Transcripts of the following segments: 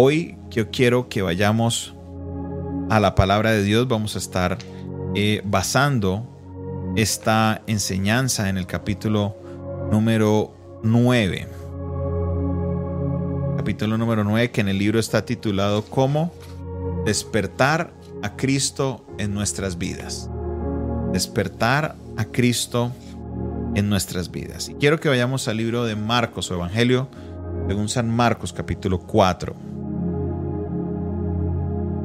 Hoy yo quiero que vayamos a la palabra de Dios. Vamos a estar eh, basando esta enseñanza en el capítulo número 9. Capítulo número 9 que en el libro está titulado como Despertar a Cristo en nuestras vidas. Despertar a Cristo en nuestras vidas. Y quiero que vayamos al libro de Marcos o Evangelio según San Marcos capítulo 4.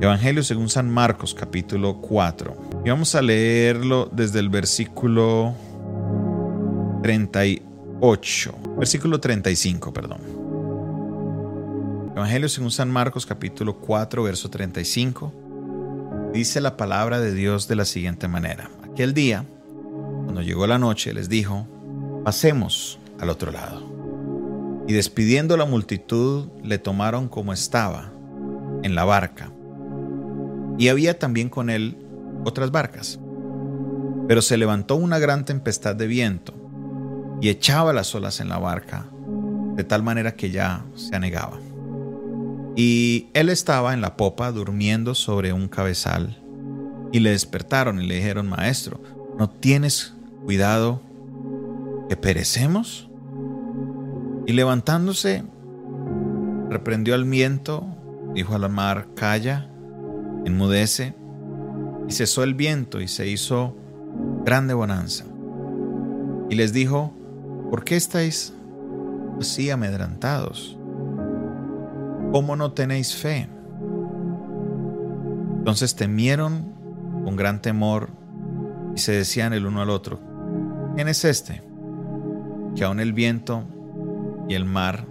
Evangelio según San Marcos capítulo 4. Y vamos a leerlo desde el versículo 38. Versículo 35, perdón. Evangelio según San Marcos capítulo 4, verso 35. Dice la palabra de Dios de la siguiente manera. Aquel día, cuando llegó la noche, les dijo, pasemos al otro lado. Y despidiendo la multitud, le tomaron como estaba, en la barca. Y había también con él otras barcas. Pero se levantó una gran tempestad de viento y echaba las olas en la barca, de tal manera que ya se anegaba. Y él estaba en la popa durmiendo sobre un cabezal. Y le despertaron y le dijeron, Maestro, ¿no tienes cuidado que perecemos? Y levantándose, reprendió al viento, dijo a la mar, Calla, enmudece. Y cesó el viento y se hizo grande bonanza. Y les dijo, ¿por qué estáis así amedrantados? ¿cómo no tenéis fe? Entonces temieron con gran temor y se decían el uno al otro, ¿quién es este? Que aun el viento y el mar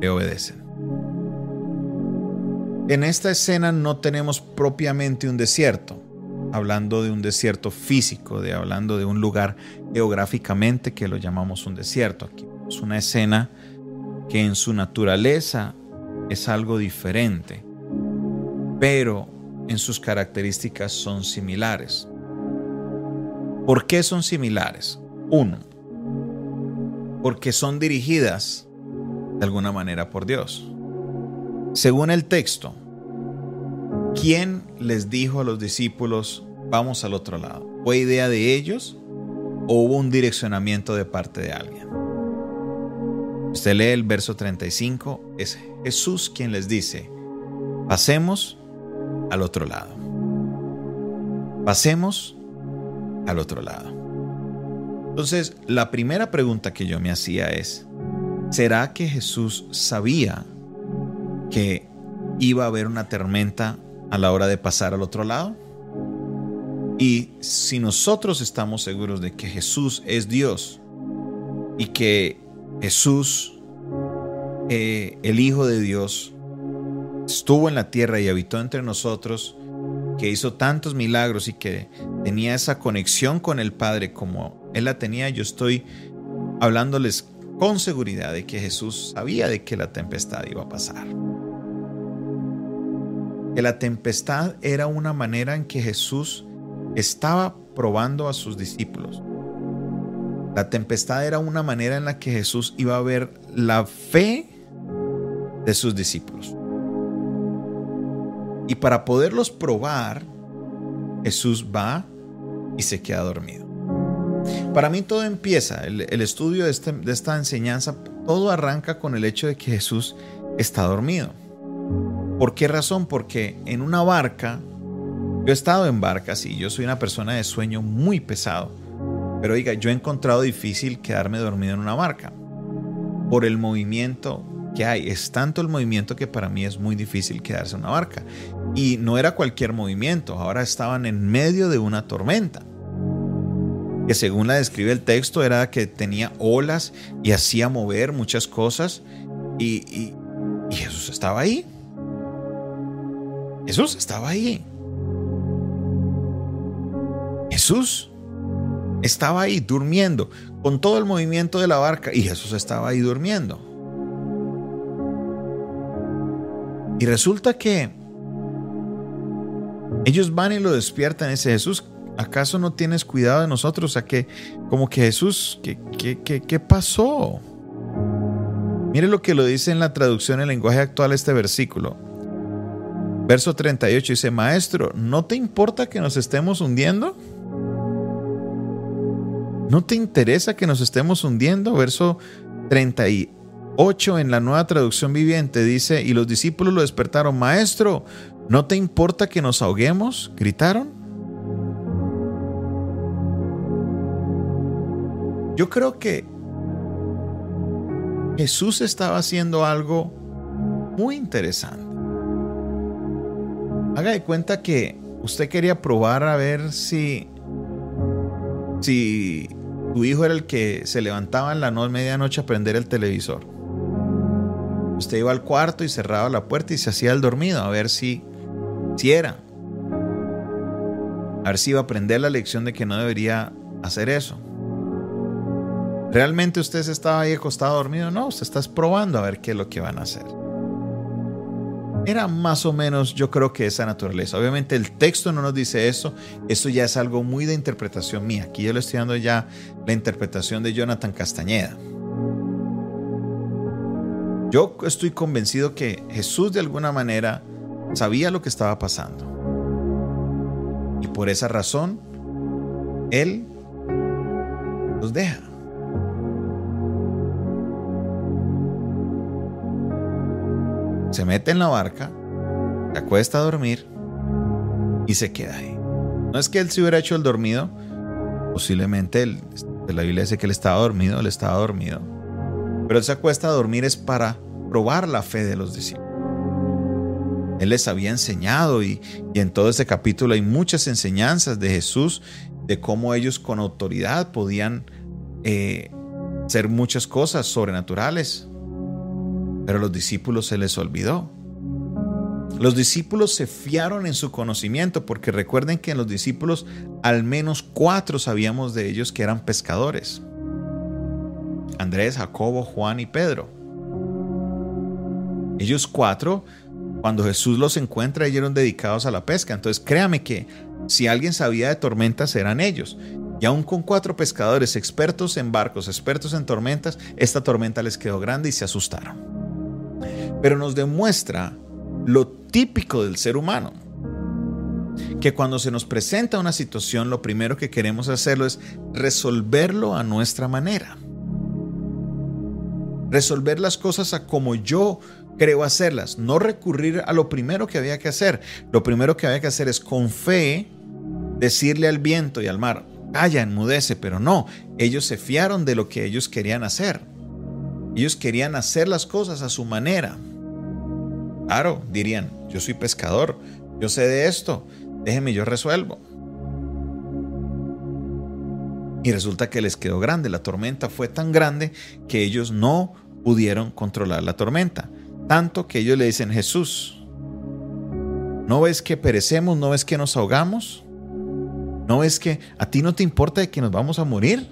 le obedecen. En esta escena no tenemos propiamente un desierto, hablando de un desierto físico, de hablando de un lugar geográficamente que lo llamamos un desierto. Aquí es una escena que en su naturaleza es algo diferente, pero en sus características son similares. ¿Por qué son similares? Uno, porque son dirigidas de alguna manera por Dios. Según el texto, ¿quién les dijo a los discípulos, vamos al otro lado? ¿Fue idea de ellos o hubo un direccionamiento de parte de alguien? Usted lee el verso 35, es Jesús quien les dice, pasemos al otro lado. Pasemos al otro lado. Entonces, la primera pregunta que yo me hacía es, ¿será que Jesús sabía que iba a haber una tormenta a la hora de pasar al otro lado? Y si nosotros estamos seguros de que Jesús es Dios y que Jesús, eh, el Hijo de Dios, estuvo en la tierra y habitó entre nosotros, que hizo tantos milagros y que tenía esa conexión con el Padre como Él la tenía, yo estoy hablándoles con seguridad de que Jesús sabía de que la tempestad iba a pasar. Que la tempestad era una manera en que Jesús estaba probando a sus discípulos. La tempestad era una manera en la que Jesús iba a ver la fe de sus discípulos. Y para poderlos probar, Jesús va y se queda dormido. Para mí todo empieza, el, estudio de, este, de esta enseñanza, todo arranca con el hecho de que Jesús está dormido. ¿Por qué razón? Porque en una barca, yo he estado en barcas y yo soy una persona de sueño muy pesado. Pero oiga, yo he encontrado difícil quedarme dormido en una barca por el movimiento que hay. Es tanto el movimiento que para mí es muy difícil quedarse en una barca. Y no era cualquier movimiento, ahora estaban en medio de una tormenta. Que según la describe el texto era que tenía olas y hacía mover muchas cosas. Y, y Jesús estaba ahí. Jesús estaba ahí. Jesús estaba ahí durmiendo con todo el movimiento de la barca y Jesús estaba ahí durmiendo. Y resulta que ellos van y lo despiertan y dice Jesús, ¿acaso no tienes cuidado de nosotros? O sea, que como que Jesús, ¿qué, qué, qué, qué pasó? Mire lo que lo dice en la traducción en lenguaje actual este versículo. Verso 38 dice, Maestro, ¿no te importa que nos estemos hundiendo? ¿No te interesa que nos estemos hundiendo? Verso 38 en la nueva traducción viviente dice, y los discípulos lo despertaron, Maestro, ¿no te importa que nos ahoguemos? Gritaron. Yo creo que Jesús estaba haciendo algo muy interesante. Haga de cuenta que usted quería probar a ver si, si tu hijo era el que se levantaba en la noche, medianoche a prender el televisor. Usted iba al cuarto y cerraba la puerta y se hacía el dormido a ver si, si era. A ver si iba a aprender la lección de que no debería hacer eso. ¿Realmente usted se estaba ahí acostado dormido? No, usted está probando a ver qué es lo que van a hacer. Era más o menos, yo creo que esa naturaleza. Obviamente el texto no nos dice eso, eso ya es algo muy de interpretación mía. Aquí yo le estoy dando ya la interpretación de Jonathan Castañeda. Yo estoy convencido que Jesús de alguna manera sabía lo que estaba pasando. Y por esa razón, Él los deja. Se mete en la barca, se acuesta a dormir y se queda ahí. No es que él se hubiera hecho el dormido, posiblemente él, la Biblia dice que él estaba dormido, él estaba dormido, pero se acuesta a dormir es para probar la fe de los discípulos. Él les había enseñado y, en todo este capítulo hay muchas enseñanzas de Jesús de cómo ellos con autoridad podían eh, hacer muchas cosas sobrenaturales, pero a los discípulos se les olvidó. Los discípulos se fiaron en su conocimiento porque recuerden que en los discípulos al menos cuatro sabíamos de ellos que eran pescadores. Andrés, Jacobo, Juan y Pedro. Ellos cuatro, cuando Jesús los encuentra, ellos eran dedicados a la pesca. Entonces créame que si alguien sabía de tormentas eran ellos. Y aún con cuatro pescadores expertos en barcos, expertos en tormentas, esta tormenta les quedó grande y se asustaron pero nos demuestra lo típico del ser humano. Que cuando se nos presenta una situación, lo primero que queremos hacerlo es resolverlo a nuestra manera. Resolver las cosas a como yo creo hacerlas, no recurrir a lo primero que había que hacer. Lo primero que había que hacer es con fe decirle al viento y al mar, calla, enmudece, pero no, ellos se fiaron de lo que ellos querían hacer. Ellos querían hacer las cosas a su manera. Claro, dirían, yo soy pescador, yo sé de esto, déjeme yo resuelvo. Y resulta que les quedó grande, la tormenta fue tan grande que ellos no pudieron controlar la tormenta. Tanto que ellos le dicen, Jesús, ¿no ves que perecemos? ¿No ves que nos ahogamos? ¿No ves que a ti no te importa de que nos vamos a morir?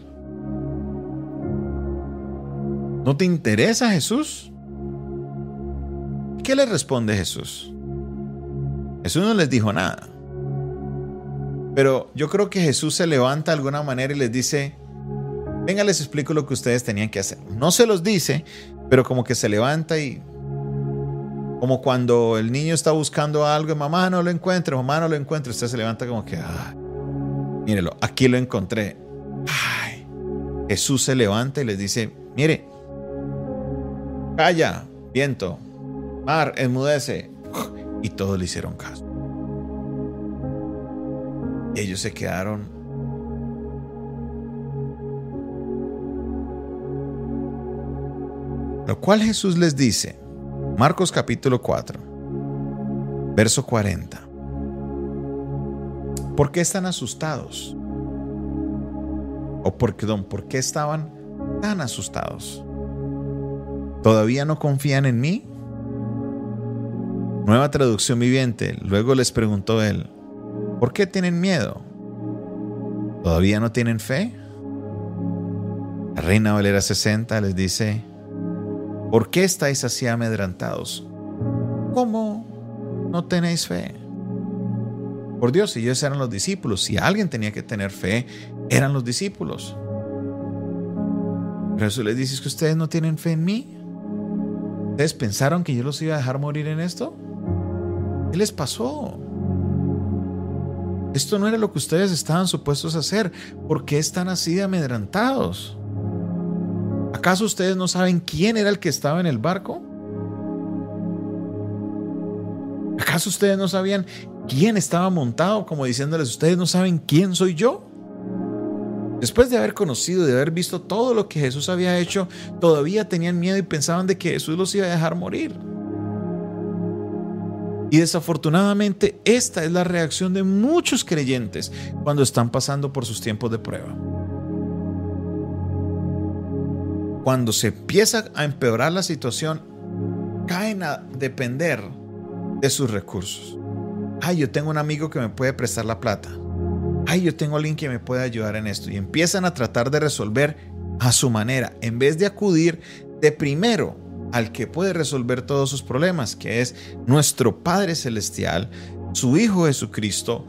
¿No te interesa Jesús? ¿Qué le responde Jesús? Jesús no les dijo nada. Pero yo creo que Jesús se levanta de alguna manera y les dice, venga, les explico lo que ustedes tenían que hacer. No se los dice, pero como que se levanta y como cuando el niño está buscando algo y mamá no lo encuentra, mamá no lo encuentra, usted se levanta como que, ah, mírelo, aquí lo encontré. Jesús se levanta y les dice, mire, calla, viento, Mar, enmudece. Y todos le hicieron caso. Ellos se quedaron. Lo cual Jesús les dice, Marcos capítulo 4, verso 40. ¿Por qué están asustados? O perdón, ¿por qué estaban tan asustados? ¿Todavía no confían en mí? Nueva traducción viviente. Luego les preguntó él, ¿por qué tienen miedo? ¿Todavía no tienen fe? La reina Valera 60 les dice, ¿por qué estáis así amedrantados? ¿Cómo no tenéis fe? Por Dios, ellos eran los discípulos. Si alguien tenía que tener fe, eran los discípulos. Pero eso les dice que ustedes no tienen fe en mí. ¿Ustedes pensaron que yo los iba a dejar morir en esto? ¿Qué les pasó? Esto no era lo que ustedes estaban supuestos a hacer. ¿Por qué están así de amedrantados? ¿Acaso ustedes no saben quién era el que estaba en el barco? ¿Acaso ustedes no sabían quién estaba montado como diciéndoles, ustedes no saben quién soy yo? Después de haber conocido, de haber visto todo lo que Jesús había hecho, todavía tenían miedo y pensaban de que Jesús los iba a dejar morir. Y desafortunadamente esta es la reacción de muchos creyentes cuando están pasando por sus tiempos de prueba. Cuando se empieza a empeorar la situación, caen a depender de sus recursos. Ay, yo tengo un amigo que me puede prestar la plata ay, yo tengo alguien que me puede ayudar en esto. Y empiezan a tratar de resolver a su manera, en vez de acudir de primero al que puede resolver todos sus problemas, que es nuestro Padre Celestial, su Hijo Jesucristo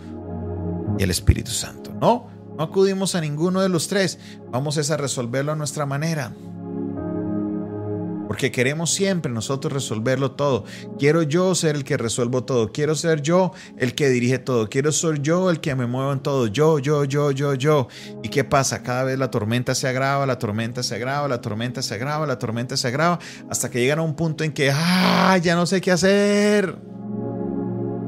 y el Espíritu Santo. No, no acudimos a ninguno de los tres, vamos a resolverlo a nuestra manera porque queremos siempre nosotros resolverlo todo. Quiero yo ser el que resuelvo todo, quiero ser yo el que dirige todo, quiero ser yo el que me muevo en todo, yo, yo, yo, yo, yo. ¿Y qué pasa? Cada vez la tormenta se agrava, la tormenta se agrava, la tormenta se agrava, la tormenta se agrava, hasta que llegan a un punto en que, ah, ya no sé qué hacer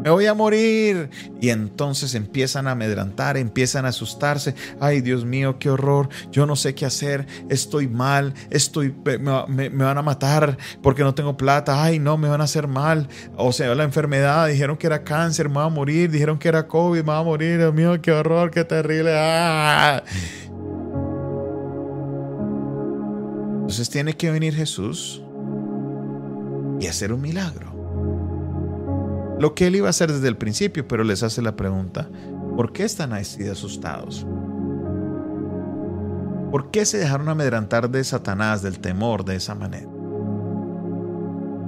me voy a morir. Y entonces empiezan a amedrantar, empiezan a asustarse. Ay, Dios mío, qué horror. Yo no sé qué hacer. Estoy mal. Estoy, me, van a matar porque no tengo plata. Ay, no, me van a hacer mal. O sea, la enfermedad. Dijeron que era cáncer, me va a morir. Dijeron que era COVID, me va a morir. Dios mío, qué horror, qué terrible. Ah. Entonces tiene que venir Jesús y hacer un milagro lo que él iba a hacer desde el principio, pero les hace la pregunta, ¿por qué están así asustados? ¿Por qué se dejaron amedrantar de Satanás, del temor, de esa manera?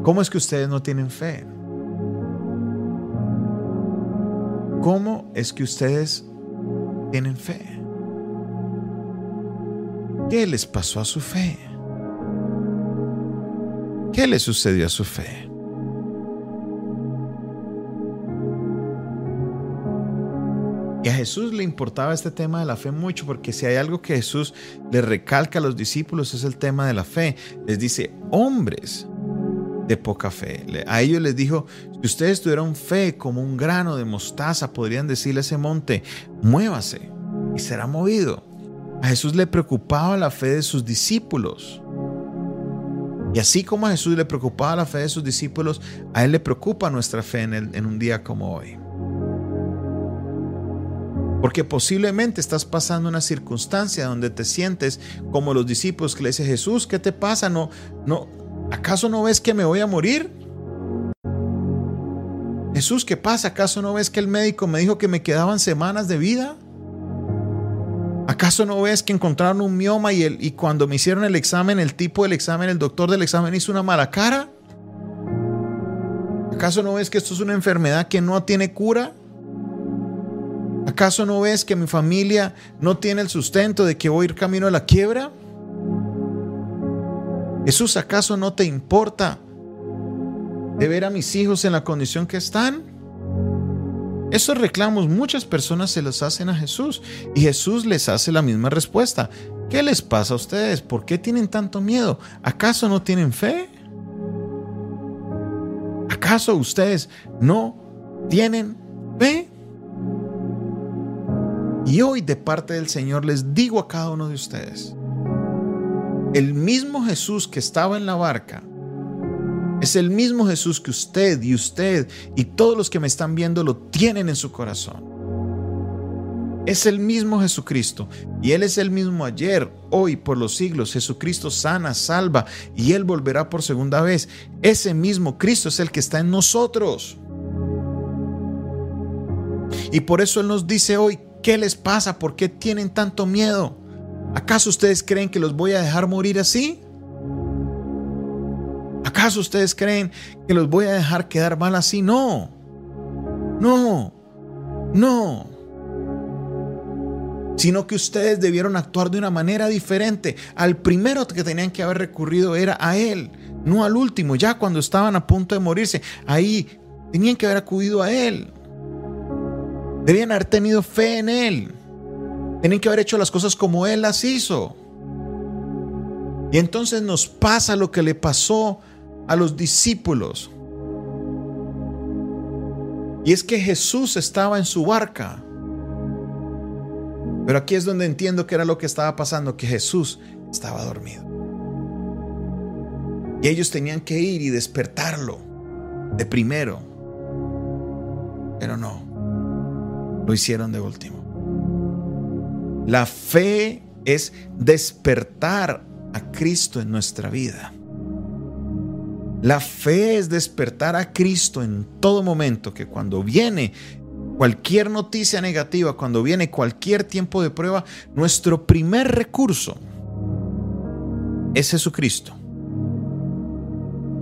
¿Cómo es que ustedes no tienen fe? ¿Cómo es que ustedes tienen fe? ¿Qué les pasó a su fe? ¿Qué le sucedió a su fe? A Jesús le importaba este tema de la fe mucho, porque si hay algo que Jesús le recalca a los discípulos es el tema de la fe. Les dice, hombres de poca fe. A ellos les dijo, si ustedes tuvieran fe como un grano de mostaza, podrían decirle a ese monte, muévase y será movido. A Jesús le preocupaba la fe de sus discípulos. Y así como a Jesús le preocupaba la fe de sus discípulos, a Él le preocupa nuestra fe en un día como hoy. Porque posiblemente estás pasando una circunstancia donde te sientes como los discípulos que le dice Jesús, ¿qué te pasa? No, no, ¿acaso no ves que me voy a morir? Jesús, ¿qué pasa? ¿Acaso no ves que el médico me dijo que me quedaban semanas de vida? ¿Acaso no ves que encontraron un mioma y, el, y cuando me hicieron el examen, el tipo del examen, el doctor del examen hizo una mala cara? ¿Acaso no ves que esto es una enfermedad que no tiene cura? ¿Acaso no ves que mi familia no tiene el sustento de que voy a ir camino a la quiebra? Jesús, ¿acaso no te importa de ver a mis hijos en la condición que están? Esos reclamos muchas personas se los hacen a Jesús y Jesús les hace la misma respuesta. ¿Qué les pasa a ustedes? ¿Por qué tienen tanto miedo? ¿Acaso no tienen fe? ¿Acaso ustedes no tienen fe? Y hoy de parte del Señor les digo a cada uno de ustedes, el mismo Jesús que estaba en la barca, es el mismo Jesús que usted y usted y todos los que me están viendo lo tienen en su corazón. Es el mismo Jesucristo y Él es el mismo ayer, hoy, por los siglos. Jesucristo sana, salva y Él volverá por segunda vez. Ese mismo Cristo es el que está en nosotros. Y por eso Él nos dice hoy, ¿Qué les pasa? ¿Por qué tienen tanto miedo? ¿Acaso ustedes creen que los voy a dejar morir así? ¿Acaso ustedes creen que los voy a dejar quedar mal así? No. No. No. Sino que ustedes debieron actuar de una manera diferente. Al primero que tenían que haber recurrido era a Él. no al último, ya cuando estaban a punto de morirse. Ahí tenían que haber acudido a Él. Debían haber tenido fe en Él. Tienen que haber hecho las cosas como Él las hizo. Y entonces nos pasa lo que le pasó a los discípulos. Y es que Jesús estaba en su barca. Pero aquí es donde entiendo que era lo que estaba pasando, que Jesús estaba dormido. Y ellos tenían que ir y despertarlo de primero. Pero no, lo hicieron de último. La fe es despertar a Cristo en nuestra vida. La fe es despertar a Cristo en todo momento, que cuando viene cualquier noticia negativa, cuando viene cualquier tiempo de prueba, nuestro primer recurso es Jesucristo.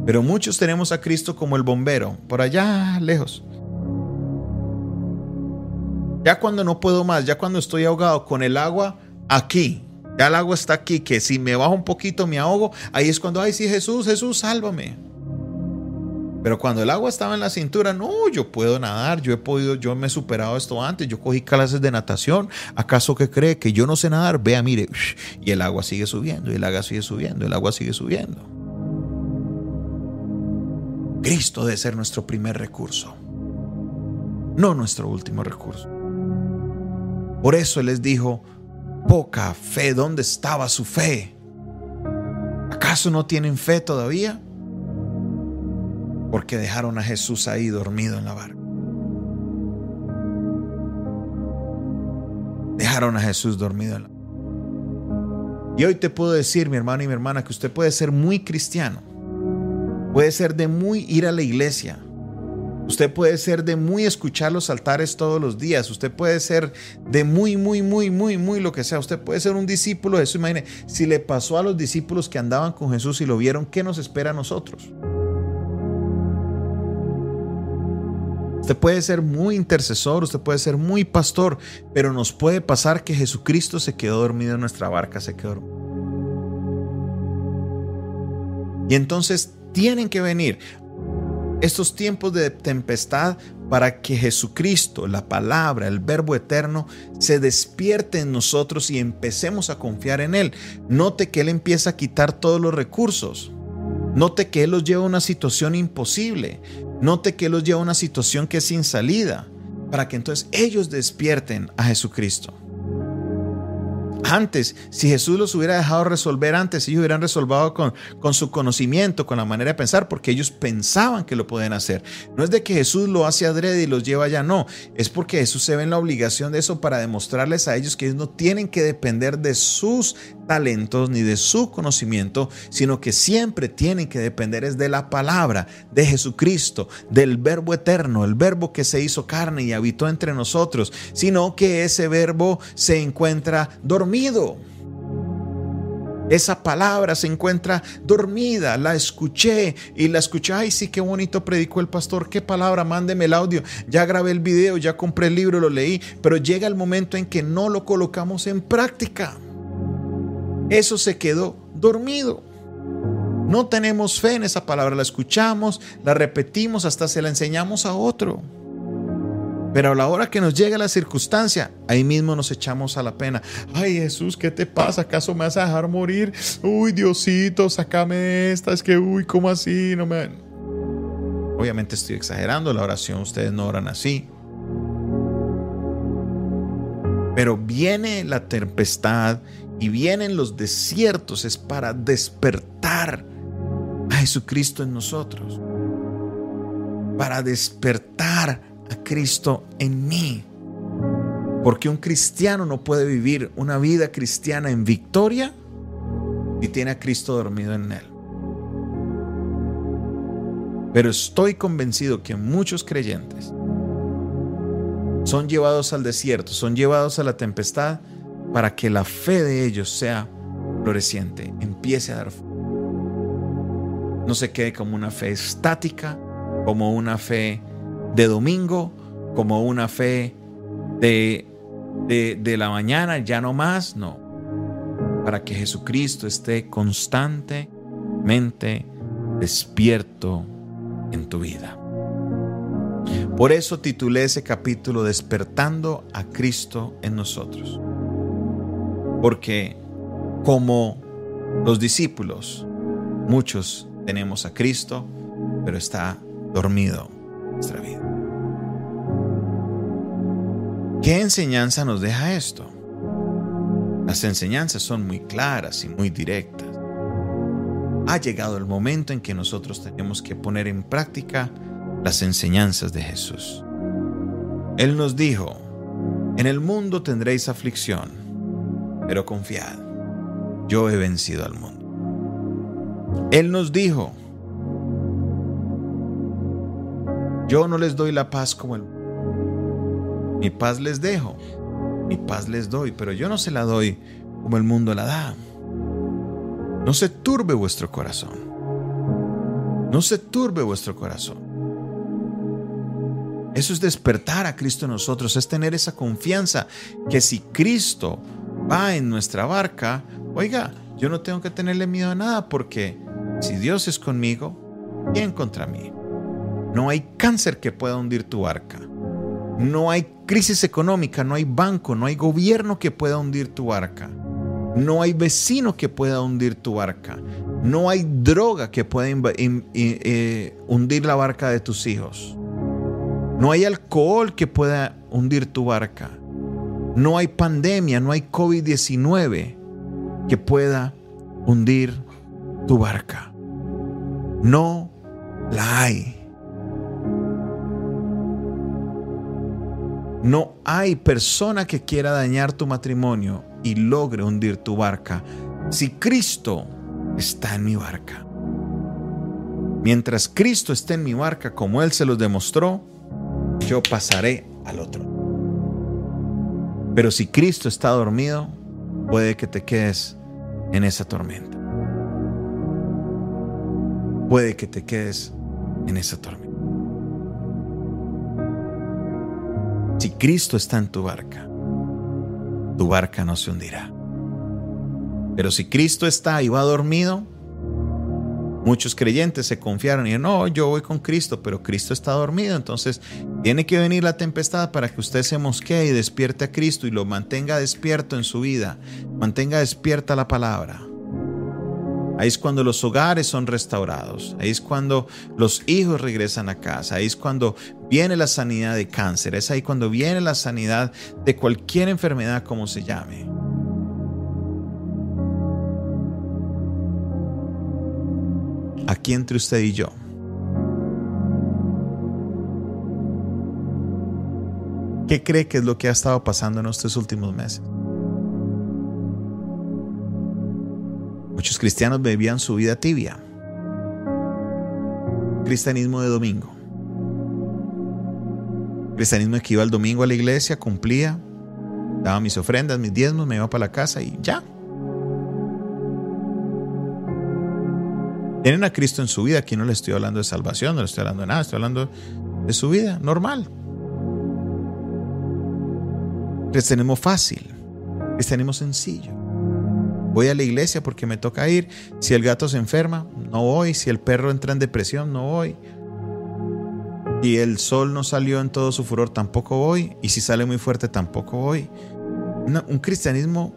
Pero muchos tenemos a Cristo como el bombero, por allá lejos. Ya cuando no puedo más, ya cuando estoy ahogado con el agua aquí, ya el agua está aquí, que si me bajo un poquito me ahogo, ahí es cuando, ay, sí, Jesús, Jesús, sálvame. Pero cuando el agua estaba en la cintura, no, yo puedo nadar, yo he podido, yo me he superado esto antes, yo cogí clases de natación. ¿Acaso que cree que yo no sé nadar? Vea, mire, y el agua sigue subiendo, y el agua sigue subiendo, el agua sigue subiendo. Cristo debe ser nuestro primer recurso, no nuestro último recurso. Por eso les dijo, poca fe, ¿dónde estaba su fe? ¿Acaso no tienen fe todavía? porque dejaron a Jesús ahí dormido en la barca. Dejaron a Jesús dormido en la barca. Y hoy te puedo decir, mi hermano y mi hermana, que usted puede ser muy cristiano. Puede ser de muy ir a la iglesia. Usted puede ser de muy escuchar los altares todos los días. Usted puede ser de muy, muy, muy, muy, muy lo que sea. Usted puede ser un discípulo de Jesús. Imagine, si le pasó a los discípulos que andaban con Jesús y lo vieron, ¿qué nos espera a nosotros? Usted puede ser muy intercesor, usted puede ser muy pastor, pero nos puede pasar que Jesucristo se quedó dormido en nuestra barca, se quedó Y entonces tienen que venir estos tiempos de tempestad para que Jesucristo, la palabra, el verbo eterno, se despierte en nosotros y empecemos a confiar en Él. Note que Él empieza a quitar todos los recursos. Note que Él los lleva a una situación imposible. Note que Él los lleva a una situación que es sin salida, para que entonces ellos despierten a Jesucristo. Antes, si Jesús los hubiera dejado resolver antes, ellos hubieran resolvido con, con, su conocimiento, con la manera de pensar, porque ellos pensaban que lo pueden hacer. No es de que Jesús lo hace adrede y los lleva allá, no. Es porque Jesús se ve en la obligación de eso para demostrarles a ellos que ellos no tienen que depender de sus talentos ni de su conocimiento, sino que siempre tienen que depender es de la palabra de Jesucristo, del verbo eterno, el verbo que se hizo carne y habitó entre nosotros, sino que ese verbo se encuentra dormido. Esa palabra se encuentra dormida, la escuché y la escuché, ay sí, qué bonito predicó el pastor, qué palabra, mándeme el audio, ya grabé el video, ya compré el libro, lo leí, pero llega el momento en que no lo colocamos en práctica. Eso se quedó dormido. No tenemos fe en esa palabra, la escuchamos, la repetimos, hasta se la enseñamos a otro. Pero a la hora que nos llega la circunstancia, ahí mismo nos echamos a la pena. Ay Jesús, ¿qué te pasa? ¿Acaso me vas a dejar morir? Uy Diosito, sacame esta. Es que, uy, ¿cómo así? No me... Obviamente estoy exagerando la oración, ustedes no oran así. Pero viene la tempestad y vienen los desiertos es para despertar a Jesucristo en nosotros, para despertar a Cristo en mí. Porque un cristiano no puede vivir una vida cristiana en victoria si tiene a Cristo dormido en él. Pero estoy convencido que muchos creyentes son llevados al desierto, son llevados a la tempestad para que la fe de ellos sea floreciente, empiece a dar No se quede como una fe estática, como una fe de domingo, como una fe de, de, de la mañana, ya no más, no. Para que Jesucristo esté constantemente despierto en tu vida. Por eso titulé ese capítulo Despertando a Cristo en nosotros. Porque como los discípulos, muchos tenemos a Cristo, pero está dormido nuestra vida. ¿Qué enseñanza nos deja esto? Las enseñanzas son muy claras y muy directas. Ha llegado el momento en que nosotros tenemos que poner en práctica las enseñanzas de Jesús. Él nos dijo, en el mundo tendréis aflicción, pero confiad, yo he vencido al mundo. Él nos dijo, yo no les doy la paz como el mi paz les dejo, mi paz les doy, pero yo no se la doy como el mundo la da. No se turbe vuestro corazón. No se turbe vuestro corazón. Eso es despertar a Cristo en nosotros, es tener esa confianza que si Cristo va en nuestra barca, oiga, yo no tengo que tenerle miedo a nada porque si Dios es conmigo, ¿quién contra mí? No hay cáncer que pueda hundir tu barca. No hay crisis económica, no hay banco, no hay gobierno que pueda hundir tu barca. No hay vecino que pueda hundir tu barca. No hay droga que pueda hundir la barca de tus hijos. No hay alcohol que pueda hundir tu barca. No hay pandemia, no hay COVID-19 que pueda hundir tu barca. No la hay. No hay persona que quiera dañar tu matrimonio y logre hundir tu barca si Cristo está en mi barca. Mientras Cristo esté en mi barca como Él se los demostró, yo pasaré al otro. Pero si Cristo está dormido, puede que te quedes en esa tormenta. Puede que te quedes en esa tormenta. Si Cristo está en tu barca, tu barca no se hundirá. Pero si Cristo está y va dormido, Muchos creyentes se confiaron y no, yo voy con Cristo, pero Cristo está dormido, entonces tiene que venir la tempestad para que usted se mosquee y despierte a Cristo y lo mantenga despierto en su vida, mantenga despierta la palabra. Ahí es cuando los hogares son restaurados, ahí es cuando los hijos regresan a casa, ahí es cuando viene la sanidad de cáncer, es ahí cuando viene la sanidad de cualquier enfermedad como se llame. aquí entre usted y yo. ¿Qué cree que es lo que ha estado pasando en estos últimos meses? Muchos cristianos vivían su vida tibia. Cristianismo de domingo. Cristianismo que iba el domingo a la iglesia, cumplía, daba mis ofrendas, mis diezmos, me iba para la casa y ya. Tienen a Cristo en su vida. Aquí no le estoy hablando de salvación, no le estoy hablando de nada, estoy hablando de su vida normal. Cristianismo fácil, cristianismo sencillo. Voy a la iglesia porque me toca ir. Si el gato se enferma, no voy. Si el perro entra en depresión, no voy. Si el sol no salió en todo su furor, tampoco voy. Y si sale muy fuerte, tampoco voy. un cristianismo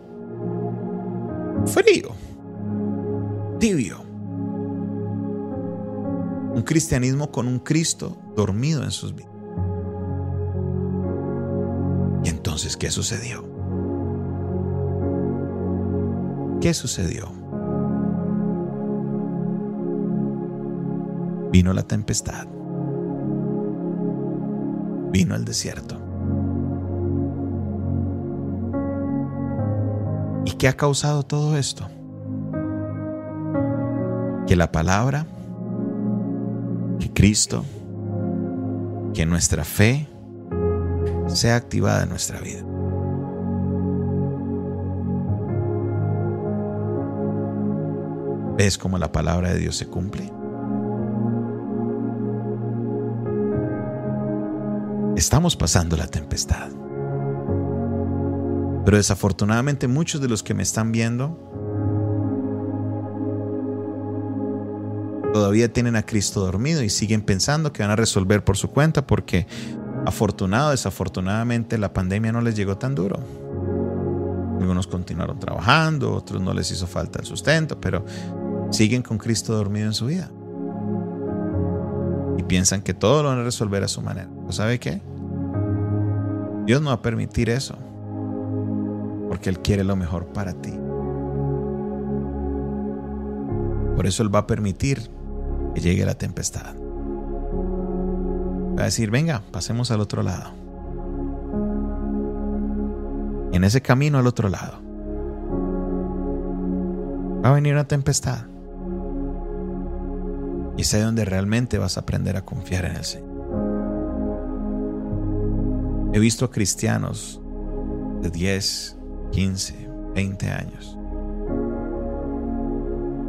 frío, tibio un cristianismo con un Cristo dormido en sus vidas. ¿Y entonces qué sucedió? ¿Qué sucedió? Vino la tempestad. Vino el desierto. ¿Y qué ha causado todo esto? Que la palabra que Cristo, que nuestra fe sea activada en nuestra vida. ¿Ves cómo la palabra de Dios se cumple? Estamos pasando la tempestad. Pero desafortunadamente muchos de los que me están viendo todavía tienen a Cristo dormido y siguen pensando que van a resolver por su cuenta porque afortunado, desafortunadamente la pandemia no les llegó tan duro. Algunos continuaron trabajando, otros no les hizo falta el sustento, pero siguen con Cristo dormido en su vida. Y piensan que todo lo van a resolver a su manera. ¿Sabe qué? Dios no va a permitir eso. Porque Él quiere lo mejor para ti. Por eso Él va a permitir que llegue la tempestad. Va a decir, venga, pasemos al otro lado. En ese camino al otro lado. Va a venir una tempestad. Y es donde realmente vas a aprender a confiar en el Señor. He visto a cristianos de 10, 15, 20 años.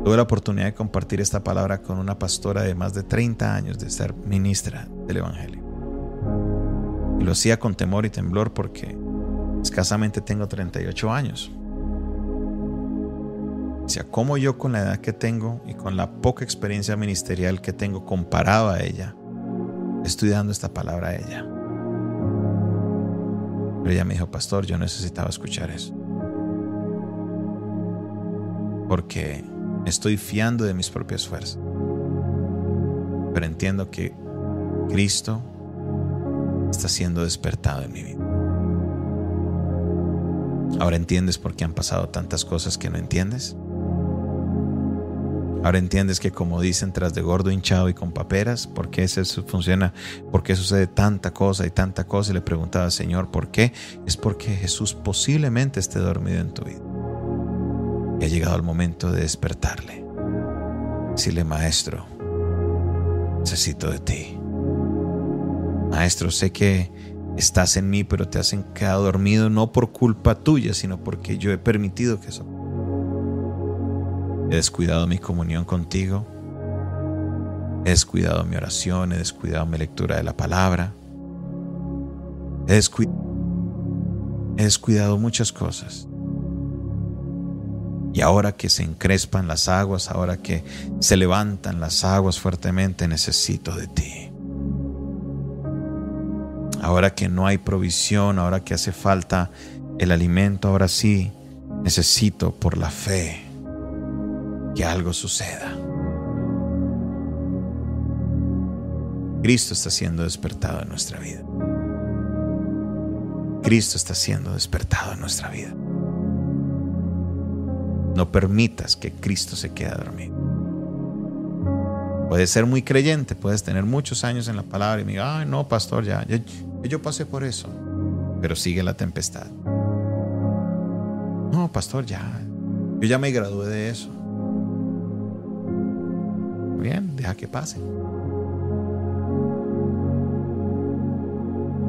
Tuve la oportunidad de compartir esta palabra con una pastora de más de 30 años de ser ministra del Evangelio. Y lo hacía con temor y temblor porque escasamente tengo 38 años. O sea, cómo yo con la edad que tengo y con la poca experiencia ministerial que tengo comparado a ella, estoy dando esta palabra a ella. Pero ella me dijo, pastor, yo necesitaba escuchar eso. Porque estoy fiando de mis propias fuerzas. Pero entiendo que Cristo está siendo despertado en mi vida. Ahora entiendes por qué han pasado tantas cosas que no entiendes. Ahora entiendes que como dicen tras de gordo hinchado y con paperas, ¿por qué eso funciona? ¿Por qué sucede tanta cosa y tanta cosa? Y le preguntaba Señor, ¿por qué? Es porque Jesús posiblemente esté dormido en tu vida. Y ha llegado el momento de despertarle. Decirle, maestro, necesito de ti. Maestro, sé que estás en mí, pero te has quedado dormido no por culpa tuya, sino porque yo he permitido que eso He descuidado mi comunión contigo. He descuidado mi oración, he descuidado mi lectura de la palabra. He, descuidado muchas cosas. Y ahora que se encrespan las aguas, ahora que se levantan las aguas fuertemente, necesito de ti. Ahora que no hay provisión, ahora que hace falta el alimento, ahora sí necesito por la fe que algo suceda. Cristo está siendo despertado en nuestra vida. Cristo está siendo despertado en nuestra vida. No permitas que Cristo se quede dormido. Puedes ser muy creyente, puedes tener muchos años en la palabra y me diga, ay no, pastor, ya, ya, yo pasé por eso. Pero sigue la tempestad. No, pastor, ya, yo ya me gradué de eso. Deja que pase.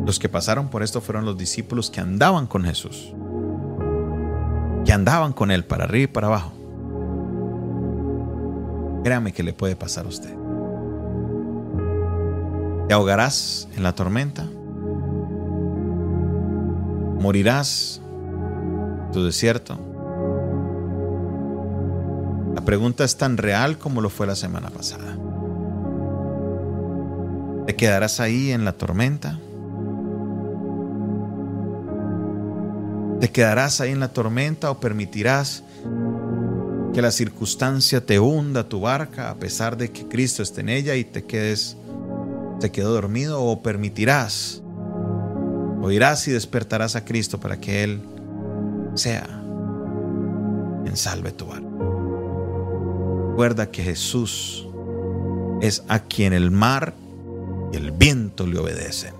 Los que pasaron por esto fueron los discípulos que andaban con Jesús, que andaban con Él para arriba y para abajo. Créame que le puede pasar a usted. Te ahogarás en la tormenta. Morirás en tu desierto. La pregunta es tan real como lo fue la semana pasada. ¿Te quedarás ahí en la tormenta? ¿Te quedarás ahí en la tormenta o permitirás que la circunstancia te hunda tu barca a pesar de que Cristo esté en ella y te quedes te quedó dormido o permitirás oirás y despertarás a Cristo para que él sea en salve tu barca. Recuerda que Jesús es a quien el mar y el viento le obedecen.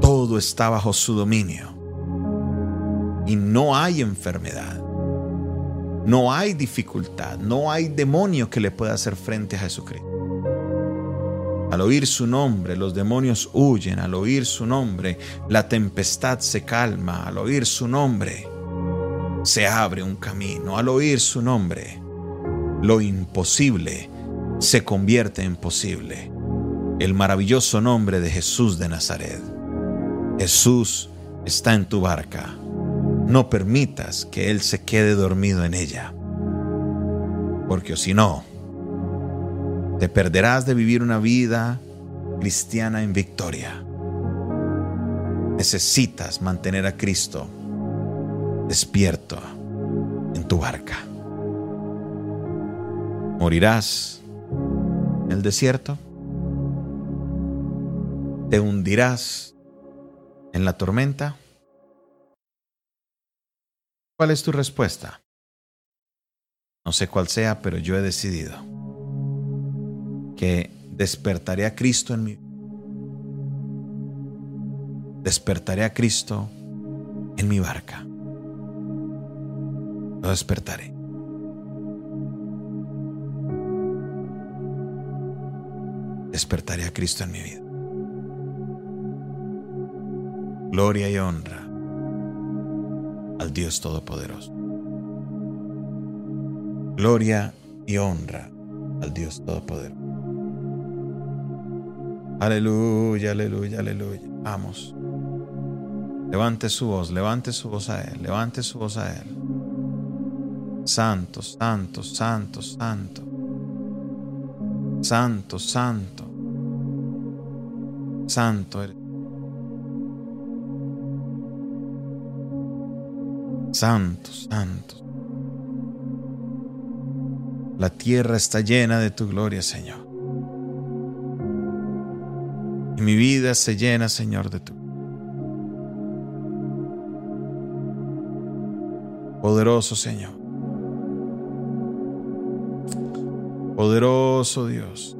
Todo está bajo su dominio. Y no hay enfermedad. No hay dificultad. No hay demonio que le pueda hacer frente a Jesucristo. Al oír su nombre, los demonios huyen. Al oír su nombre, la tempestad se calma. Al oír su nombre, se abre un camino. Al oír su nombre, lo imposible se convierte en posible. El maravilloso nombre de Jesús de Nazaret. Jesús está en tu barca. No permitas que Él se quede dormido en ella. Porque si no, Te perderás de vivir una vida cristiana en victoria. Necesitas mantener a Cristo despierto en tu barca. Morirás en el desierto. Te hundirás en la tormenta. ¿Cuál es tu respuesta? No sé cuál sea, pero yo he decidido que despertaré a Cristo en mi despertaré a Cristo en mi barca. Lo despertaré. Despertaré a Cristo en mi vida. Gloria y honra al Dios Todopoderoso. Gloria y honra al Dios Todopoderoso. Aleluya, aleluya, aleluya. Vamos. Levante su voz, levante su voz a Él, levante su voz a Él. Santo, santo, santo, santo. Santo, santo. Santo eres. Santo, santo. La tierra está llena de tu gloria, Señor. Y mi vida se llena, Señor, de tu. Poderoso Señor. Poderoso Dios.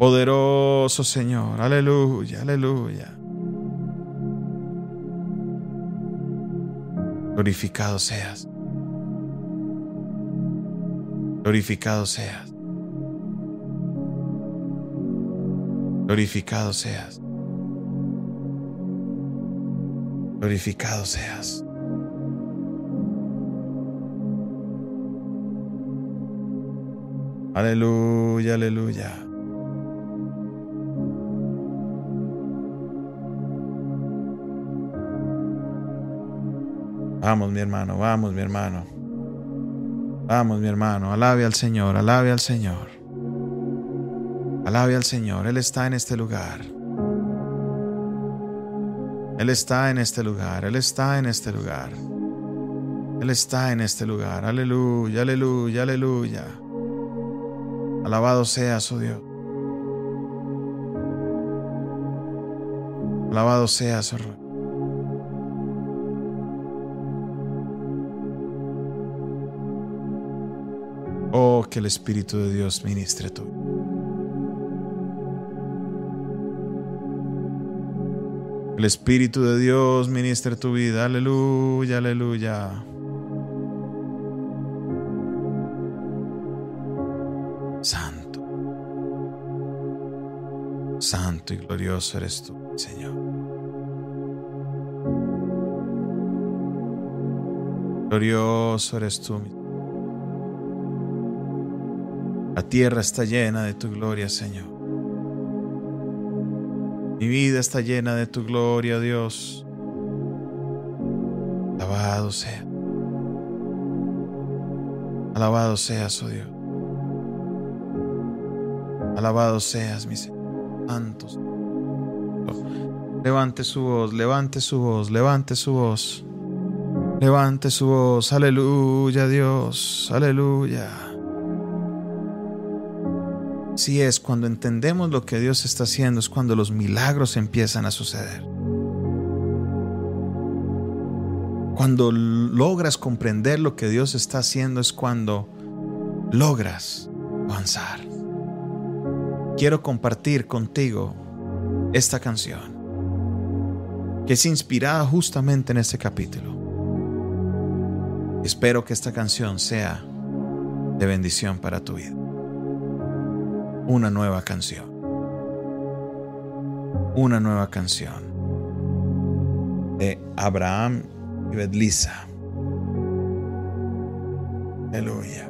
Poderoso Señor. Aleluya, aleluya. Glorificado seas. Glorificado seas. Glorificado seas. Glorificado seas. Aleluya, aleluya. Vamos, mi hermano, vamos, mi hermano. Vamos, mi hermano, alabe al Señor, alabe al Señor. Alabe al Señor, Él está en este lugar. Él está en este lugar, Él está en este lugar. Él está en este lugar. Aleluya, aleluya, aleluya. Alabado sea su Dios. Alabado sea su Rey. Que el Espíritu de Dios ministre tú. El Espíritu de Dios ministre tu vida. Aleluya, aleluya. Santo. Santo y glorioso eres tú, Señor. Glorioso eres tú, mi la tierra está llena de tu gloria, Señor. Mi vida está llena de tu gloria, Dios. Alabado sea. Alabado seas, oh Dios. Alabado seas, mis santos. Levante su voz, levante su voz, levante su voz. Levante su voz. Aleluya, Dios. Aleluya. Si es cuando entendemos lo que Dios está haciendo, es cuando los milagros empiezan a suceder. Cuando logras comprender lo que Dios está haciendo es cuando logras avanzar. Quiero compartir contigo esta canción, que es inspirada justamente en este capítulo. Espero que esta canción sea de bendición para tu vida una nueva canción. Una nueva canción de Abraham y Bedlisa. Aleluya.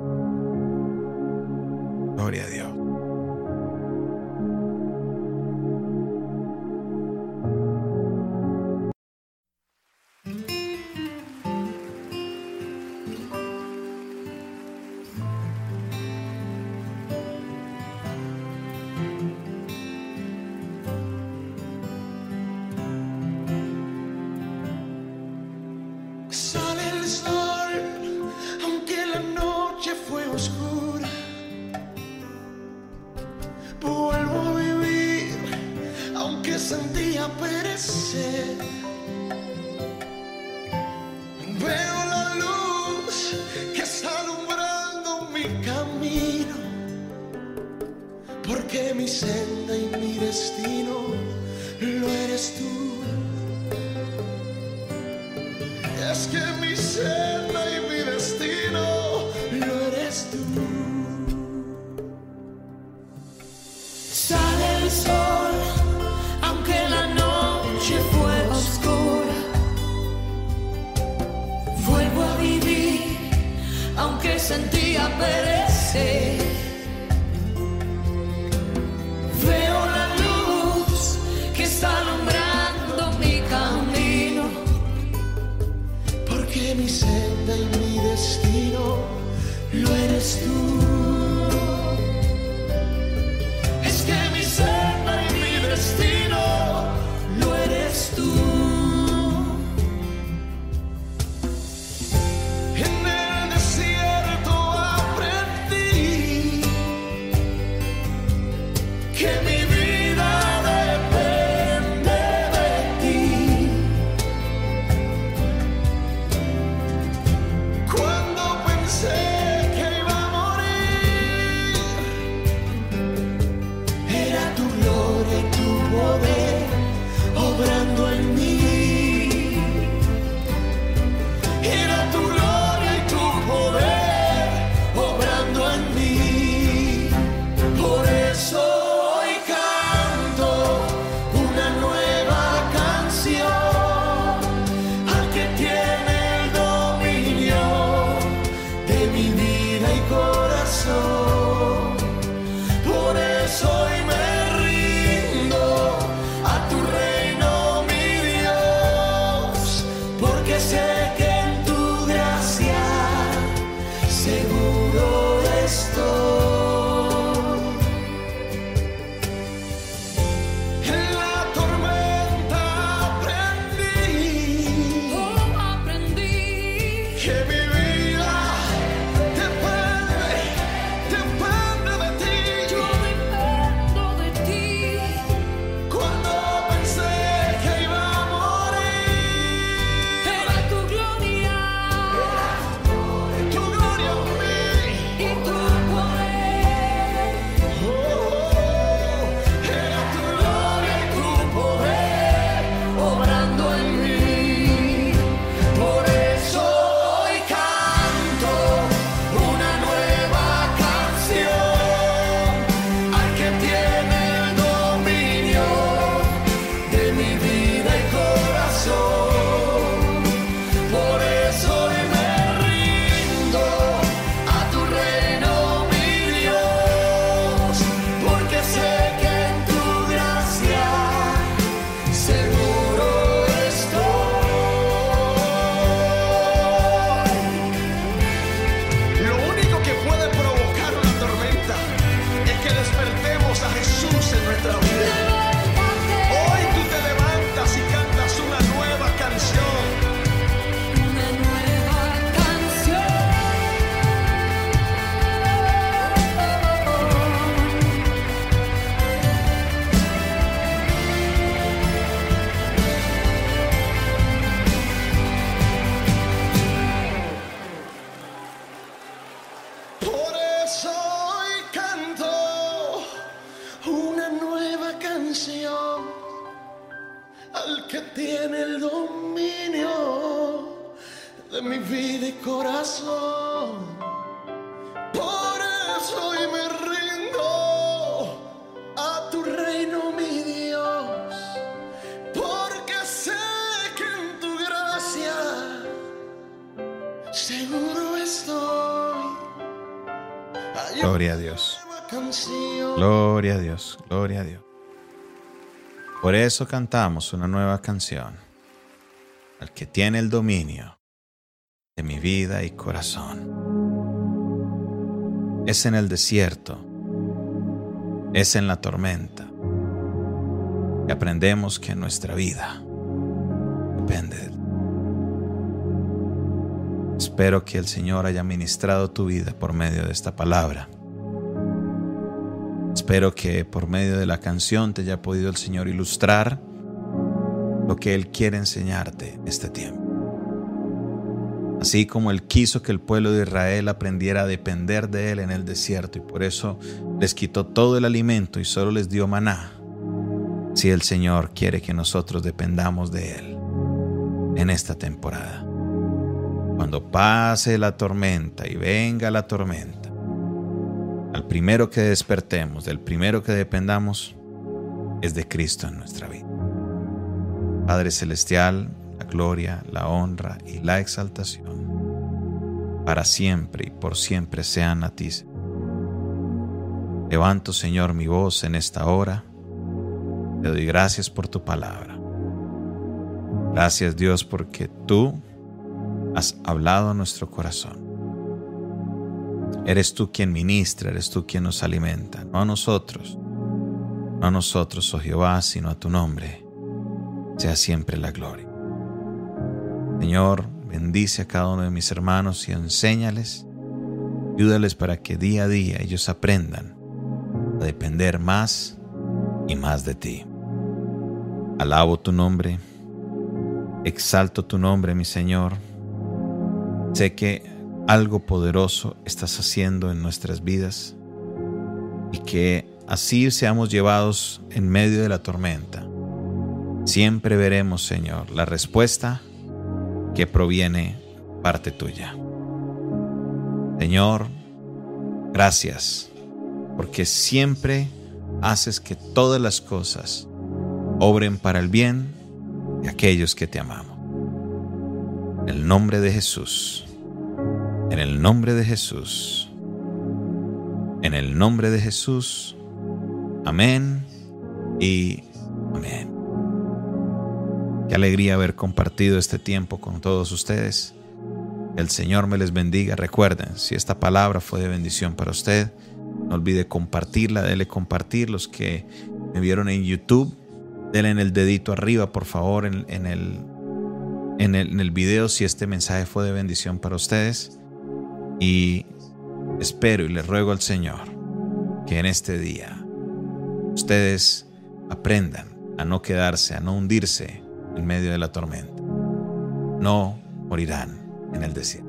Por eso cantamos una nueva canción al que tiene el dominio de mi vida y corazón. Es en el desierto, es en la tormenta, que aprendemos que nuestra vida depende de. Espero que el Señor haya ministrado tu vida por medio de esta palabra Espero que por medio de la canción te haya podido el Señor ilustrar lo que Él quiere enseñarte este tiempo. Así como Él quiso que el pueblo de Israel aprendiera a depender de Él en el desierto y por eso les quitó todo el alimento y solo les dio maná, si el Señor quiere que nosotros dependamos de Él en esta temporada. Cuando pase la tormenta y venga la tormenta, al primero que despertemos, del primero que dependamos, es de Cristo en nuestra vida. Padre Celestial, la gloria, la honra y la exaltación para siempre y por siempre sean a ti. Levanto, Señor, mi voz en esta hora. Te doy gracias por tu palabra. Gracias, Dios, porque tú has hablado a nuestro corazón. Eres tú quien ministra, eres tú quien nos alimenta, no a nosotros, no a nosotros, oh Jehová, sino a tu nombre. Sea siempre la gloria. Señor, bendice a cada uno de mis hermanos y enséñales, ayúdales para que día a día ellos aprendan a depender más y más de ti. Alabo tu nombre, exalto tu nombre, mi Señor. Sé que algo poderoso estás haciendo en nuestras vidas y que así seamos llevados en medio de la tormenta. Siempre veremos, Señor, la respuesta que proviene parte tuya. Señor, gracias, porque siempre haces que todas las cosas obren para el bien de aquellos que te amamos. En el nombre de Jesús, en el nombre de Jesús, en el nombre de Jesús, amén y amén. Qué alegría haber compartido este tiempo con todos ustedes. El Señor me les bendiga. Recuerden, si esta palabra fue de bendición para usted, no olvide compartirla, dele compartir. Los que me vieron en YouTube, denle en el dedito arriba, por favor, en, el, en, el, en el video si este mensaje fue de bendición para ustedes. Y espero y les ruego al Señor que en este día ustedes aprendan a no quedarse, a no hundirse en medio de la tormenta. No morirán en el desierto.